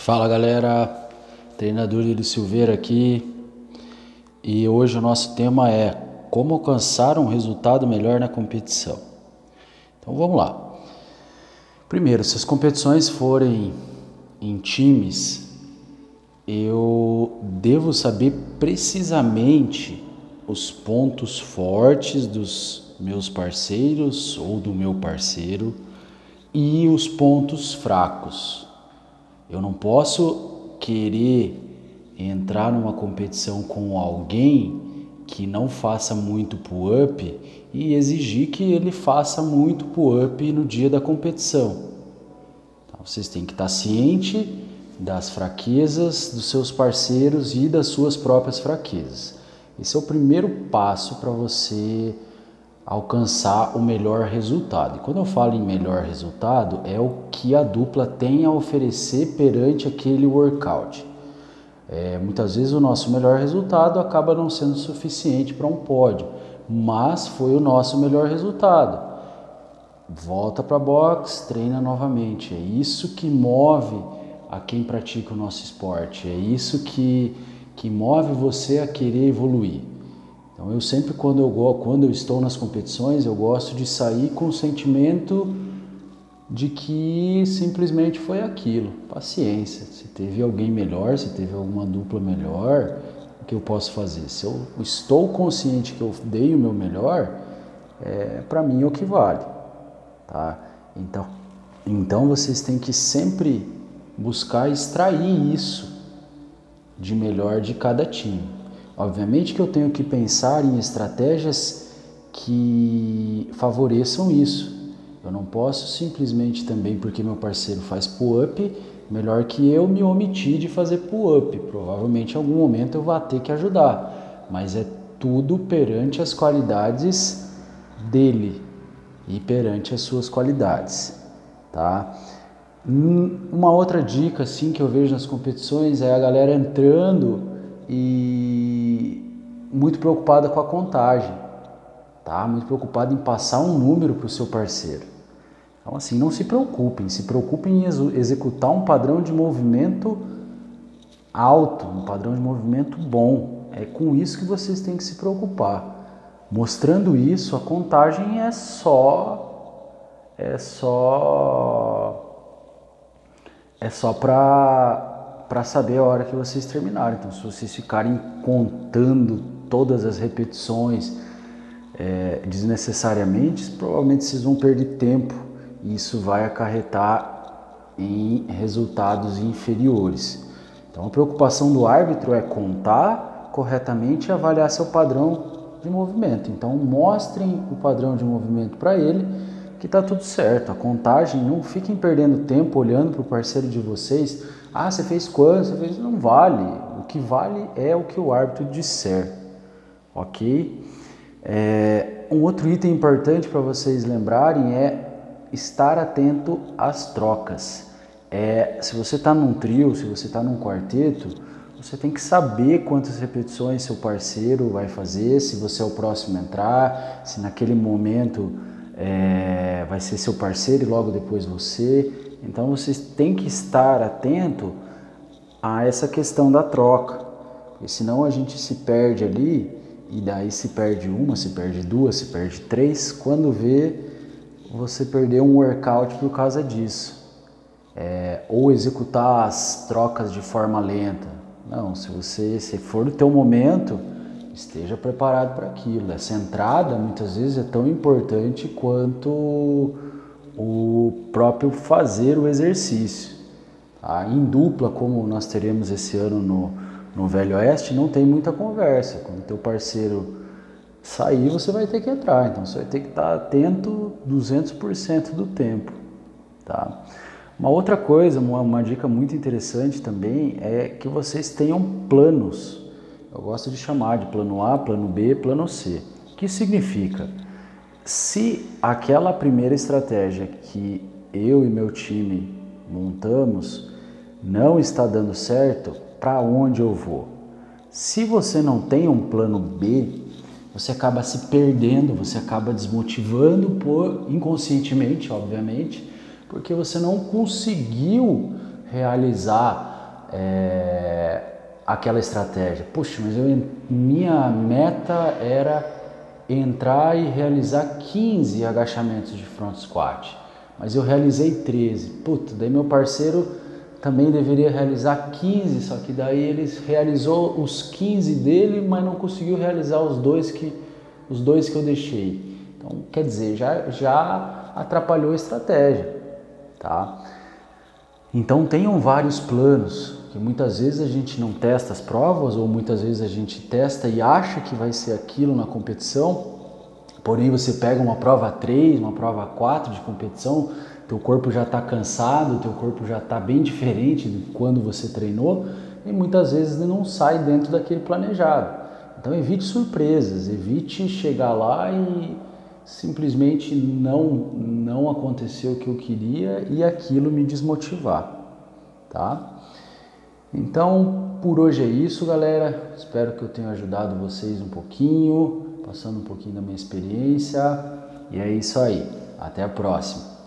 Fala galera, treinador Yuri Silveira aqui e hoje o nosso tema é como alcançar um resultado melhor na competição. Então vamos lá. Primeiro, se as competições forem em times, eu devo saber precisamente os pontos fortes dos meus parceiros ou do meu parceiro e os pontos fracos eu não posso querer entrar numa competição com alguém que não faça muito pull-up e exigir que ele faça muito pull-up no dia da competição. Então, vocês têm que estar ciente das fraquezas dos seus parceiros e das suas próprias fraquezas. Esse é o primeiro passo para você alcançar o melhor resultado. E quando eu falo em melhor resultado, é o que a dupla tem a oferecer perante aquele workout. É, muitas vezes o nosso melhor resultado acaba não sendo suficiente para um pódio, mas foi o nosso melhor resultado. Volta para a box, treina novamente. É isso que move a quem pratica o nosso esporte. É isso que, que move você a querer evoluir. Então eu sempre quando eu quando eu estou nas competições, eu gosto de sair com o sentimento de que simplesmente foi aquilo, paciência. Se teve alguém melhor, se teve alguma dupla melhor, o que eu posso fazer? Se eu estou consciente que eu dei o meu melhor, é, para mim é o que vale, tá? Então, então vocês têm que sempre buscar extrair isso de melhor de cada time. Obviamente que eu tenho que pensar em estratégias que favoreçam isso. Eu não posso simplesmente também porque meu parceiro faz pull-up, melhor que eu me omitir de fazer pull-up. Provavelmente em algum momento eu vou ter que ajudar, mas é tudo perante as qualidades dele e perante as suas qualidades, tá? Hum, uma outra dica assim que eu vejo nas competições é a galera entrando e muito preocupada com a contagem, tá? Muito preocupada em passar um número para o seu parceiro. Então assim, não se preocupem, se preocupem em executar um padrão de movimento alto, um padrão de movimento bom. É com isso que vocês têm que se preocupar. Mostrando isso, a contagem é só é só é só para para saber a hora que vocês terminarem. Então, se vocês ficarem contando todas as repetições é, desnecessariamente, provavelmente vocês vão perder tempo e isso vai acarretar em resultados inferiores. Então, a preocupação do árbitro é contar corretamente e avaliar seu padrão de movimento. Então, mostrem o padrão de movimento para ele que está tudo certo. A contagem, não fiquem perdendo tempo olhando para o parceiro de vocês ah, você fez quanto? Você fez. Não vale. O que vale é o que o árbitro disser. Ok? É, um outro item importante para vocês lembrarem é estar atento às trocas. É, se você está num trio, se você está num quarteto, você tem que saber quantas repetições seu parceiro vai fazer, se você é o próximo a entrar, se naquele momento é, vai ser seu parceiro e logo depois você. Então vocês têm que estar atento a essa questão da troca, porque senão a gente se perde ali e daí se perde uma, se perde duas, se perde três. Quando vê, você perdeu um workout por causa disso. É, ou executar as trocas de forma lenta. Não, se você se for o teu momento, esteja preparado para aquilo. Essa entrada muitas vezes é tão importante quanto o próprio fazer o exercício. Tá? Em dupla, como nós teremos esse ano no, no Velho Oeste, não tem muita conversa. Quando teu parceiro sair, você vai ter que entrar. Então você vai ter que estar atento 200% do tempo. Tá? Uma outra coisa, uma, uma dica muito interessante também é que vocês tenham planos. Eu gosto de chamar de plano A, plano B, plano C. O que significa? Se aquela primeira estratégia que eu e meu time montamos não está dando certo, para onde eu vou? Se você não tem um plano B, você acaba se perdendo, você acaba desmotivando por inconscientemente, obviamente, porque você não conseguiu realizar é, aquela estratégia. Puxa, mas eu, minha meta era entrar e realizar 15 agachamentos de front squat, mas eu realizei 13. Puta, daí meu parceiro também deveria realizar 15, só que daí ele realizou os 15 dele, mas não conseguiu realizar os dois que, os dois que eu deixei. Então, quer dizer, já, já atrapalhou a estratégia, tá? Então, tenham vários planos, muitas vezes a gente não testa as provas ou muitas vezes a gente testa e acha que vai ser aquilo na competição, porém você pega uma prova 3, uma prova 4 de competição, teu corpo já está cansado, teu corpo já está bem diferente de quando você treinou e muitas vezes não sai dentro daquele planejado. Então evite surpresas, evite chegar lá e simplesmente não não aconteceu o que eu queria e aquilo me desmotivar, tá? Então, por hoje é isso, galera. Espero que eu tenha ajudado vocês um pouquinho, passando um pouquinho da minha experiência. E é isso aí. Até a próxima.